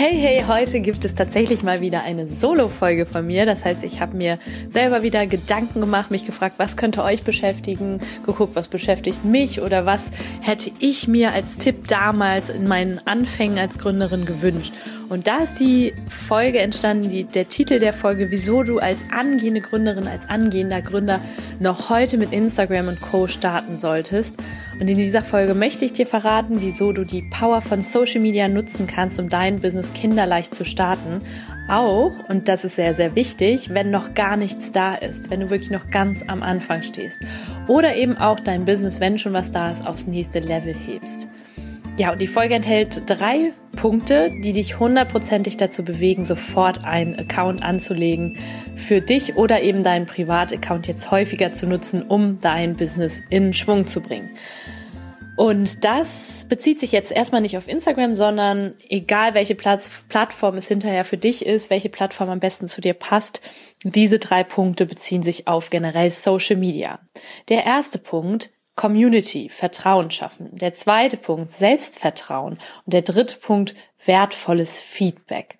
Hey, hey, heute gibt es tatsächlich mal wieder eine Solo-Folge von mir. Das heißt, ich habe mir selber wieder Gedanken gemacht, mich gefragt, was könnte euch beschäftigen, geguckt, was beschäftigt mich oder was hätte ich mir als Tipp damals in meinen Anfängen als Gründerin gewünscht. Und da ist die Folge entstanden, die, der Titel der Folge, wieso du als angehende Gründerin, als angehender Gründer noch heute mit Instagram und Co. starten solltest. Und in dieser Folge möchte ich dir verraten, wieso du die Power von Social Media nutzen kannst, um dein Business kinderleicht zu starten. Auch, und das ist sehr, sehr wichtig, wenn noch gar nichts da ist, wenn du wirklich noch ganz am Anfang stehst. Oder eben auch dein Business, wenn schon was da ist, aufs nächste Level hebst. Ja, und die Folge enthält drei Punkte, die dich hundertprozentig dazu bewegen, sofort einen Account anzulegen für dich oder eben deinen Privataccount jetzt häufiger zu nutzen, um dein Business in Schwung zu bringen. Und das bezieht sich jetzt erstmal nicht auf Instagram, sondern egal welche Platz, Plattform es hinterher für dich ist, welche Plattform am besten zu dir passt, diese drei Punkte beziehen sich auf generell Social Media. Der erste Punkt Community, Vertrauen schaffen. Der zweite Punkt, Selbstvertrauen. Und der dritte Punkt, wertvolles Feedback.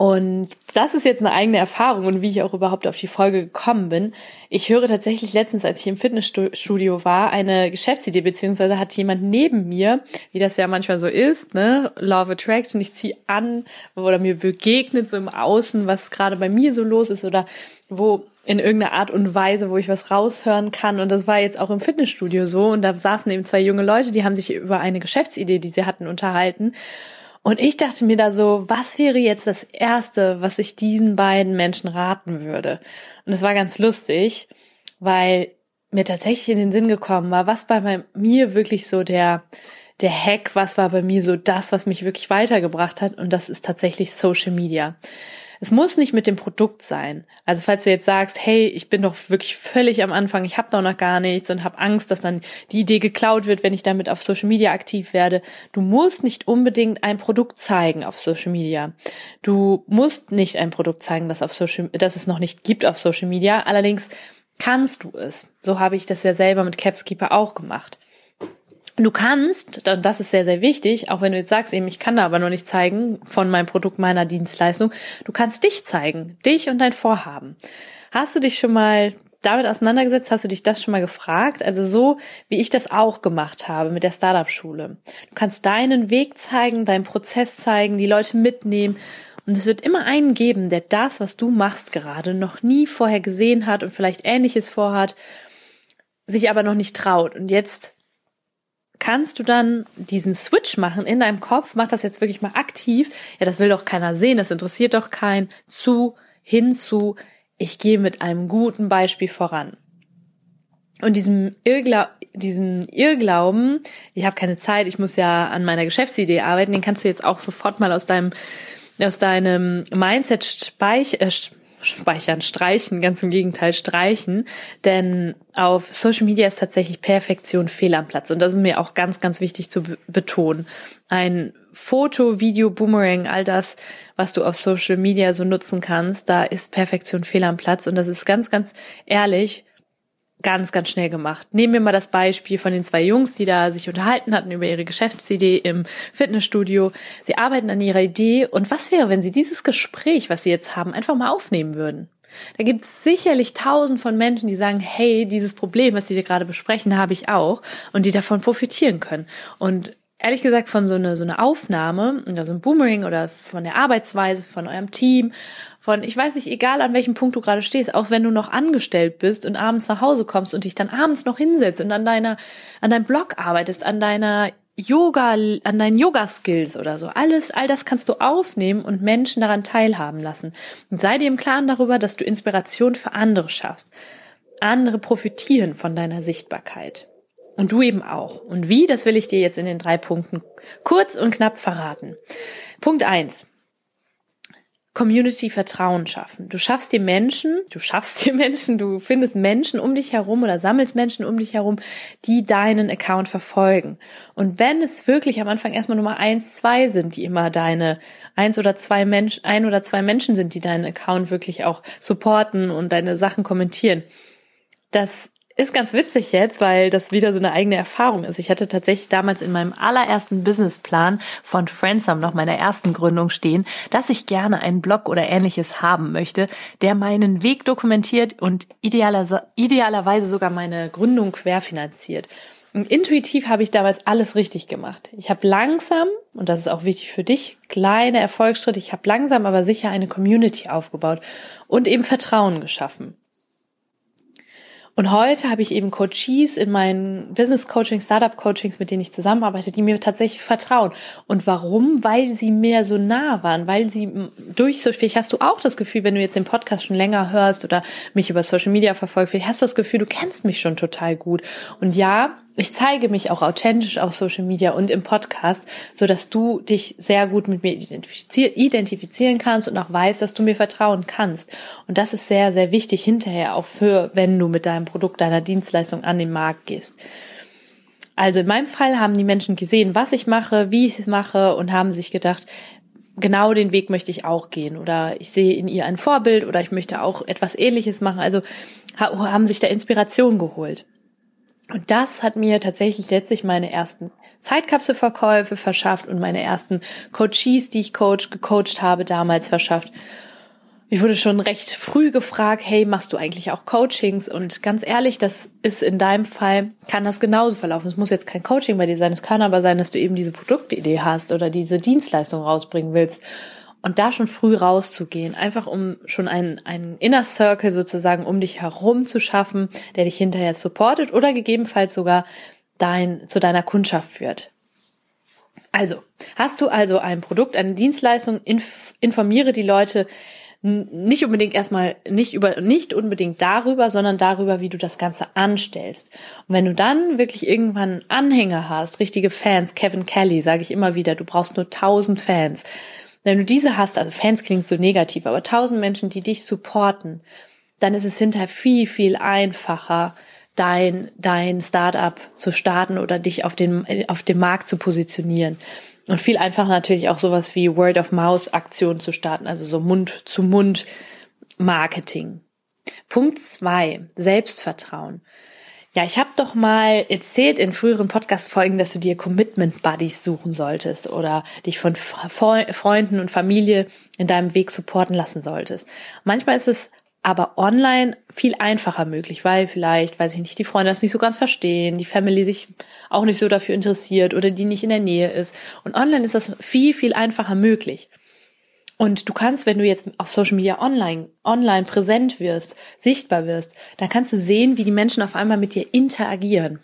Und das ist jetzt eine eigene Erfahrung und wie ich auch überhaupt auf die Folge gekommen bin. Ich höre tatsächlich letztens, als ich im Fitnessstudio war, eine Geschäftsidee, beziehungsweise hat jemand neben mir, wie das ja manchmal so ist, ne, Love Attraction, ich ziehe an oder mir begegnet so im Außen, was gerade bei mir so los ist oder wo in irgendeiner Art und Weise, wo ich was raushören kann. Und das war jetzt auch im Fitnessstudio so. Und da saßen eben zwei junge Leute, die haben sich über eine Geschäftsidee, die sie hatten, unterhalten. Und ich dachte mir da so, was wäre jetzt das Erste, was ich diesen beiden Menschen raten würde? Und es war ganz lustig, weil mir tatsächlich in den Sinn gekommen war, was bei mir wirklich so der, der Hack, was war bei mir so das, was mich wirklich weitergebracht hat. Und das ist tatsächlich Social Media. Es muss nicht mit dem Produkt sein. Also falls du jetzt sagst, hey, ich bin doch wirklich völlig am Anfang, ich habe doch noch gar nichts und habe Angst, dass dann die Idee geklaut wird, wenn ich damit auf Social Media aktiv werde. Du musst nicht unbedingt ein Produkt zeigen auf Social Media. Du musst nicht ein Produkt zeigen, das auf Social, das es noch nicht gibt auf Social Media. Allerdings kannst du es. So habe ich das ja selber mit Capskeeper auch gemacht. Du kannst, das ist sehr, sehr wichtig, auch wenn du jetzt sagst, eben, ich kann da aber noch nicht zeigen von meinem Produkt, meiner Dienstleistung, du kannst dich zeigen, dich und dein Vorhaben. Hast du dich schon mal damit auseinandergesetzt? Hast du dich das schon mal gefragt? Also so, wie ich das auch gemacht habe mit der Startup-Schule. Du kannst deinen Weg zeigen, deinen Prozess zeigen, die Leute mitnehmen. Und es wird immer einen geben, der das, was du machst gerade, noch nie vorher gesehen hat und vielleicht Ähnliches vorhat, sich aber noch nicht traut. Und jetzt kannst du dann diesen Switch machen in deinem Kopf, mach das jetzt wirklich mal aktiv, ja, das will doch keiner sehen, das interessiert doch keinen, zu, hinzu, ich gehe mit einem guten Beispiel voran. Und diesem, Irrgla diesem Irrglauben, ich habe keine Zeit, ich muss ja an meiner Geschäftsidee arbeiten, den kannst du jetzt auch sofort mal aus deinem aus deinem Mindset speich äh, speichern, streichen, ganz im Gegenteil, streichen. Denn auf Social Media ist tatsächlich Perfektion fehl am Platz. Und das ist mir auch ganz, ganz wichtig zu betonen. Ein Foto, Video, Boomerang, all das, was du auf Social Media so nutzen kannst, da ist Perfektion fehl am Platz. Und das ist ganz, ganz ehrlich ganz, ganz schnell gemacht. Nehmen wir mal das Beispiel von den zwei Jungs, die da sich unterhalten hatten über ihre Geschäftsidee im Fitnessstudio. Sie arbeiten an ihrer Idee und was wäre, wenn sie dieses Gespräch, was sie jetzt haben, einfach mal aufnehmen würden? Da gibt es sicherlich tausend von Menschen, die sagen, hey, dieses Problem, was dir gerade besprechen, habe ich auch und die davon profitieren können. Und ehrlich gesagt von so einer so eine Aufnahme, also ein Boomerang oder von der Arbeitsweise von eurem Team von, ich weiß nicht, egal an welchem Punkt du gerade stehst, auch wenn du noch angestellt bist und abends nach Hause kommst und dich dann abends noch hinsetzt und an deiner, an deinem Blog arbeitest, an deiner Yoga, an deinen Yoga-Skills oder so. Alles, all das kannst du aufnehmen und Menschen daran teilhaben lassen. Und sei dir im Klaren darüber, dass du Inspiration für andere schaffst. Andere profitieren von deiner Sichtbarkeit. Und du eben auch. Und wie, das will ich dir jetzt in den drei Punkten kurz und knapp verraten. Punkt eins: Community Vertrauen schaffen. Du schaffst dir Menschen, du schaffst dir Menschen, du findest Menschen um dich herum oder sammelst Menschen um dich herum, die deinen Account verfolgen. Und wenn es wirklich am Anfang erstmal Nummer eins, zwei sind, die immer deine eins oder zwei Menschen, ein oder zwei Menschen sind, die deinen Account wirklich auch supporten und deine Sachen kommentieren, das ist ganz witzig jetzt, weil das wieder so eine eigene Erfahrung ist. Ich hatte tatsächlich damals in meinem allerersten Businessplan von Friendsome, noch meiner ersten Gründung stehen, dass ich gerne einen Blog oder ähnliches haben möchte, der meinen Weg dokumentiert und idealer, idealerweise sogar meine Gründung querfinanziert. Und intuitiv habe ich damals alles richtig gemacht. Ich habe langsam, und das ist auch wichtig für dich, kleine Erfolgsschritte, ich habe langsam aber sicher eine Community aufgebaut und eben Vertrauen geschaffen. Und heute habe ich eben Coaches in meinen Business Coaching, Startup Coachings, mit denen ich zusammenarbeite, die mir tatsächlich vertrauen. Und warum? Weil sie mir so nah waren, weil sie durch so, vielleicht hast du auch das Gefühl, wenn du jetzt den Podcast schon länger hörst oder mich über Social Media verfolgst, vielleicht hast du das Gefühl, du kennst mich schon total gut. Und ja, ich zeige mich auch authentisch auf Social Media und im Podcast, so dass du dich sehr gut mit mir identifizieren kannst und auch weißt, dass du mir vertrauen kannst. Und das ist sehr, sehr wichtig hinterher auch für, wenn du mit deinem Produkt, deiner Dienstleistung an den Markt gehst. Also in meinem Fall haben die Menschen gesehen, was ich mache, wie ich es mache und haben sich gedacht, genau den Weg möchte ich auch gehen oder ich sehe in ihr ein Vorbild oder ich möchte auch etwas ähnliches machen. Also haben sich da Inspiration geholt. Und das hat mir tatsächlich letztlich meine ersten Zeitkapselverkäufe verschafft und meine ersten Coaches, die ich coach, gecoacht habe, damals verschafft. Ich wurde schon recht früh gefragt, hey, machst du eigentlich auch Coachings? Und ganz ehrlich, das ist in deinem Fall, kann das genauso verlaufen. Es muss jetzt kein Coaching bei dir sein. Es kann aber sein, dass du eben diese Produktidee hast oder diese Dienstleistung rausbringen willst und da schon früh rauszugehen, einfach um schon einen, einen Inner Circle sozusagen um dich herum zu schaffen, der dich hinterher supportet oder gegebenenfalls sogar dein, zu deiner Kundschaft führt. Also, hast du also ein Produkt, eine Dienstleistung, inf informiere die Leute nicht unbedingt erstmal nicht über nicht unbedingt darüber, sondern darüber, wie du das Ganze anstellst. Und wenn du dann wirklich irgendwann Anhänger hast, richtige Fans, Kevin Kelly, sage ich immer wieder, du brauchst nur tausend Fans wenn du diese hast, also Fans klingt so negativ, aber tausend Menschen, die dich supporten, dann ist es hinterher viel, viel einfacher, dein, dein Startup zu starten oder dich auf den, auf dem Markt zu positionieren. Und viel einfacher natürlich auch sowas wie Word of Mouth Aktionen zu starten, also so Mund zu Mund Marketing. Punkt zwei, Selbstvertrauen. Ja, ich habe doch mal erzählt in früheren Podcast-Folgen, dass du dir Commitment-Buddies suchen solltest oder dich von Freunden und Familie in deinem Weg supporten lassen solltest. Manchmal ist es aber online viel einfacher möglich, weil vielleicht, weiß ich nicht, die Freunde das nicht so ganz verstehen, die Family sich auch nicht so dafür interessiert oder die nicht in der Nähe ist. Und online ist das viel, viel einfacher möglich. Und du kannst, wenn du jetzt auf Social Media online, online präsent wirst, sichtbar wirst, dann kannst du sehen, wie die Menschen auf einmal mit dir interagieren.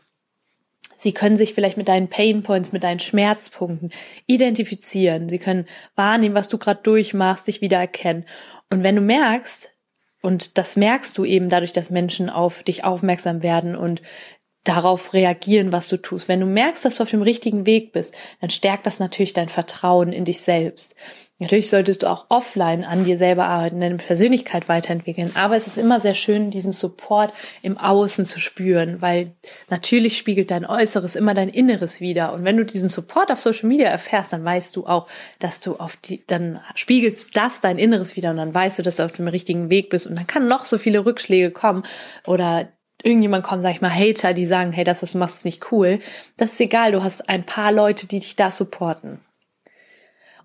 Sie können sich vielleicht mit deinen Pain Points, mit deinen Schmerzpunkten identifizieren. Sie können wahrnehmen, was du gerade durchmachst, dich wiedererkennen. Und wenn du merkst, und das merkst du eben dadurch, dass Menschen auf dich aufmerksam werden und darauf reagieren, was du tust. Wenn du merkst, dass du auf dem richtigen Weg bist, dann stärkt das natürlich dein Vertrauen in dich selbst. Natürlich solltest du auch offline an dir selber arbeiten, deine Persönlichkeit weiterentwickeln. Aber es ist immer sehr schön, diesen Support im Außen zu spüren, weil natürlich spiegelt dein Äußeres immer dein Inneres wieder. Und wenn du diesen Support auf Social Media erfährst, dann weißt du auch, dass du auf die, dann spiegelt das dein Inneres wieder und dann weißt du, dass du auf dem richtigen Weg bist. Und dann kann noch so viele Rückschläge kommen oder irgendjemand kommt, sag ich mal, Hater, die sagen, hey, das, was du machst, ist nicht cool. Das ist egal, du hast ein paar Leute, die dich da supporten.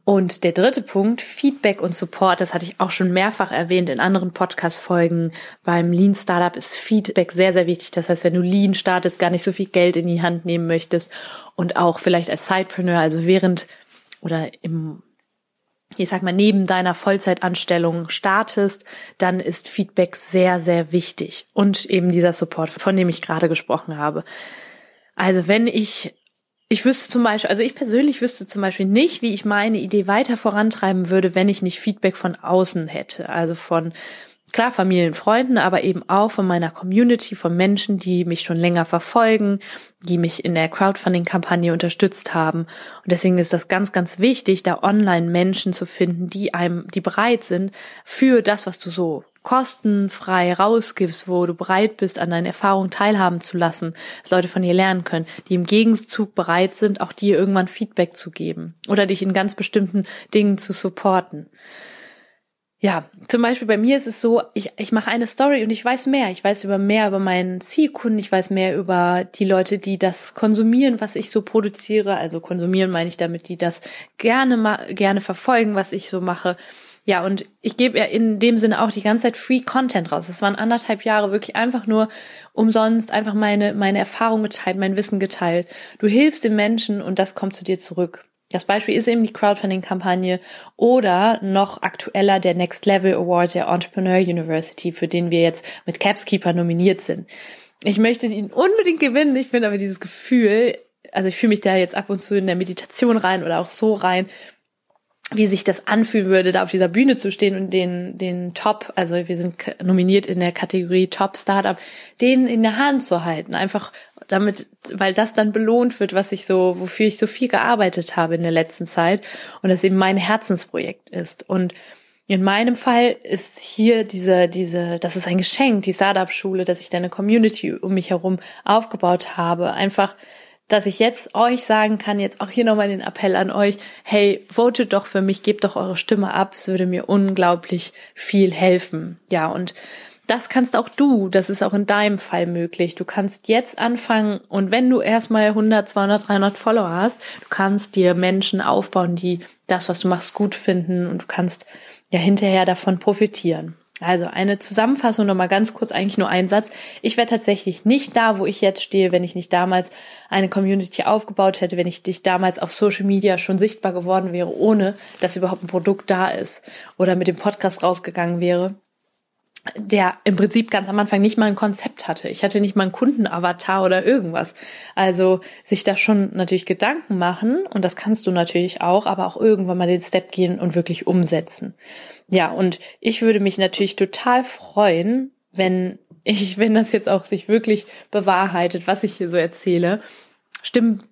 Und der dritte Punkt, Feedback und Support, das hatte ich auch schon mehrfach erwähnt in anderen Podcast-Folgen. Beim Lean Startup ist Feedback sehr, sehr wichtig. Das heißt, wenn du Lean startest, gar nicht so viel Geld in die Hand nehmen möchtest und auch vielleicht als Sidepreneur, also während oder im ich sag mal, neben deiner Vollzeitanstellung startest, dann ist Feedback sehr, sehr wichtig. Und eben dieser Support, von dem ich gerade gesprochen habe. Also wenn ich, ich wüsste zum Beispiel, also ich persönlich wüsste zum Beispiel nicht, wie ich meine Idee weiter vorantreiben würde, wenn ich nicht Feedback von außen hätte. Also von klar Familien, Freunden, aber eben auch von meiner Community, von Menschen, die mich schon länger verfolgen, die mich in der Crowdfunding-Kampagne unterstützt haben. Und deswegen ist das ganz, ganz wichtig, da online Menschen zu finden, die einem, die bereit sind für das, was du so kostenfrei rausgibst, wo du bereit bist, an deinen Erfahrungen teilhaben zu lassen, dass Leute von dir lernen können, die im Gegenzug bereit sind, auch dir irgendwann Feedback zu geben oder dich in ganz bestimmten Dingen zu supporten. Ja, zum Beispiel bei mir ist es so, ich, ich mache eine Story und ich weiß mehr. Ich weiß über mehr über meinen Zielkunden, ich weiß mehr über die Leute, die das konsumieren, was ich so produziere. Also konsumieren meine ich damit, die das gerne, gerne verfolgen, was ich so mache. Ja, und ich gebe ja in dem Sinne auch die ganze Zeit Free Content raus. Das waren anderthalb Jahre wirklich einfach nur umsonst, einfach meine, meine Erfahrung geteilt, mein Wissen geteilt. Du hilfst den Menschen und das kommt zu dir zurück. Das Beispiel ist eben die Crowdfunding-Kampagne oder noch aktueller der Next Level Award der Entrepreneur University, für den wir jetzt mit Capskeeper nominiert sind. Ich möchte ihn unbedingt gewinnen. Ich finde aber dieses Gefühl, also ich fühle mich da jetzt ab und zu in der Meditation rein oder auch so rein, wie sich das anfühlen würde, da auf dieser Bühne zu stehen und den, den Top, also wir sind nominiert in der Kategorie Top Startup, den in der Hand zu halten. Einfach damit, weil das dann belohnt wird, was ich so, wofür ich so viel gearbeitet habe in der letzten Zeit und das eben mein Herzensprojekt ist. Und in meinem Fall ist hier diese, diese, das ist ein Geschenk, die Startup-Schule, dass ich da eine Community um mich herum aufgebaut habe. Einfach, dass ich jetzt euch sagen kann, jetzt auch hier nochmal den Appell an euch, hey, votet doch für mich, gebt doch eure Stimme ab, es würde mir unglaublich viel helfen. Ja, und das kannst auch du, das ist auch in deinem Fall möglich. Du kannst jetzt anfangen und wenn du erstmal 100, 200, 300 Follower hast, du kannst dir Menschen aufbauen, die das, was du machst, gut finden und du kannst ja hinterher davon profitieren. Also eine Zusammenfassung nochmal ganz kurz, eigentlich nur ein Satz. Ich wäre tatsächlich nicht da, wo ich jetzt stehe, wenn ich nicht damals eine Community aufgebaut hätte, wenn ich dich damals auf Social Media schon sichtbar geworden wäre, ohne dass überhaupt ein Produkt da ist oder mit dem Podcast rausgegangen wäre der im Prinzip ganz am Anfang nicht mal ein Konzept hatte. Ich hatte nicht mal einen Kundenavatar oder irgendwas. Also sich da schon natürlich Gedanken machen und das kannst du natürlich auch, aber auch irgendwann mal den Step gehen und wirklich umsetzen. Ja, und ich würde mich natürlich total freuen, wenn ich, wenn das jetzt auch sich wirklich bewahrheitet, was ich hier so erzähle. Stimmt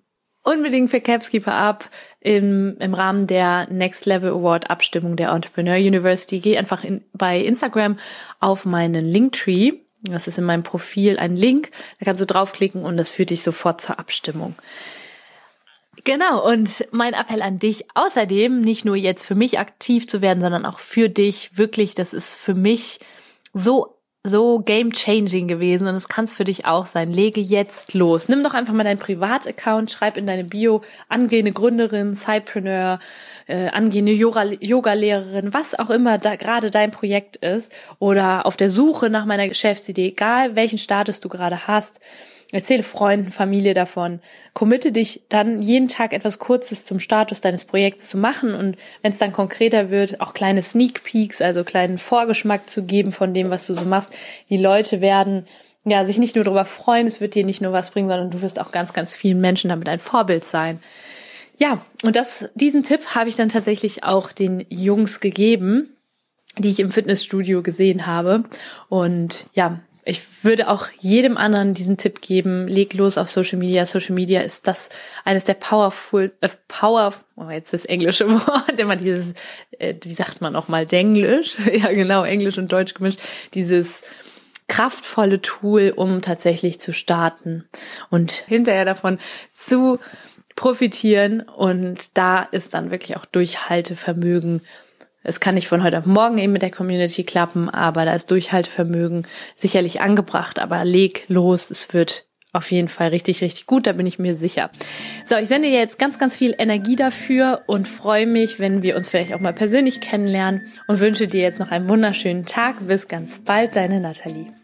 unbedingt für Capskeeper ab im, im Rahmen der Next Level Award Abstimmung der Entrepreneur University. Geh einfach in, bei Instagram auf meinen Linktree. Das ist in meinem Profil ein Link. Da kannst du draufklicken und das führt dich sofort zur Abstimmung. Genau, und mein Appell an dich außerdem, nicht nur jetzt für mich aktiv zu werden, sondern auch für dich, wirklich, das ist für mich so so game changing gewesen und es kann es für dich auch sein. Lege jetzt los. Nimm doch einfach mal deinen Privataccount, schreib in deine Bio angehende Gründerin, Sidepreneur, äh, angehende Yoga-Lehrerin, was auch immer da gerade dein Projekt ist oder auf der Suche nach meiner Geschäftsidee, egal welchen Status du gerade hast Erzähle Freunden, Familie davon. Committe dich dann jeden Tag etwas Kurzes zum Status deines Projekts zu machen und wenn es dann konkreter wird, auch kleine Sneak Peeks, also kleinen Vorgeschmack zu geben von dem, was du so machst. Die Leute werden ja sich nicht nur darüber freuen, es wird dir nicht nur was bringen, sondern du wirst auch ganz, ganz vielen Menschen damit ein Vorbild sein. Ja, und das, diesen Tipp habe ich dann tatsächlich auch den Jungs gegeben, die ich im Fitnessstudio gesehen habe. Und ja, ich würde auch jedem anderen diesen Tipp geben, leg los auf Social Media. Social Media ist das eines der powerful, äh, power, oh, jetzt das englische Wort, immer dieses, äh, wie sagt man nochmal, Denglisch, ja genau, Englisch und Deutsch gemischt, dieses kraftvolle Tool, um tatsächlich zu starten und hinterher davon zu profitieren. Und da ist dann wirklich auch Durchhaltevermögen es kann nicht von heute auf morgen eben mit der Community klappen, aber da ist Durchhaltevermögen sicherlich angebracht, aber leg los, es wird auf jeden Fall richtig, richtig gut, da bin ich mir sicher. So, ich sende dir jetzt ganz, ganz viel Energie dafür und freue mich, wenn wir uns vielleicht auch mal persönlich kennenlernen und wünsche dir jetzt noch einen wunderschönen Tag. Bis ganz bald, deine Nathalie.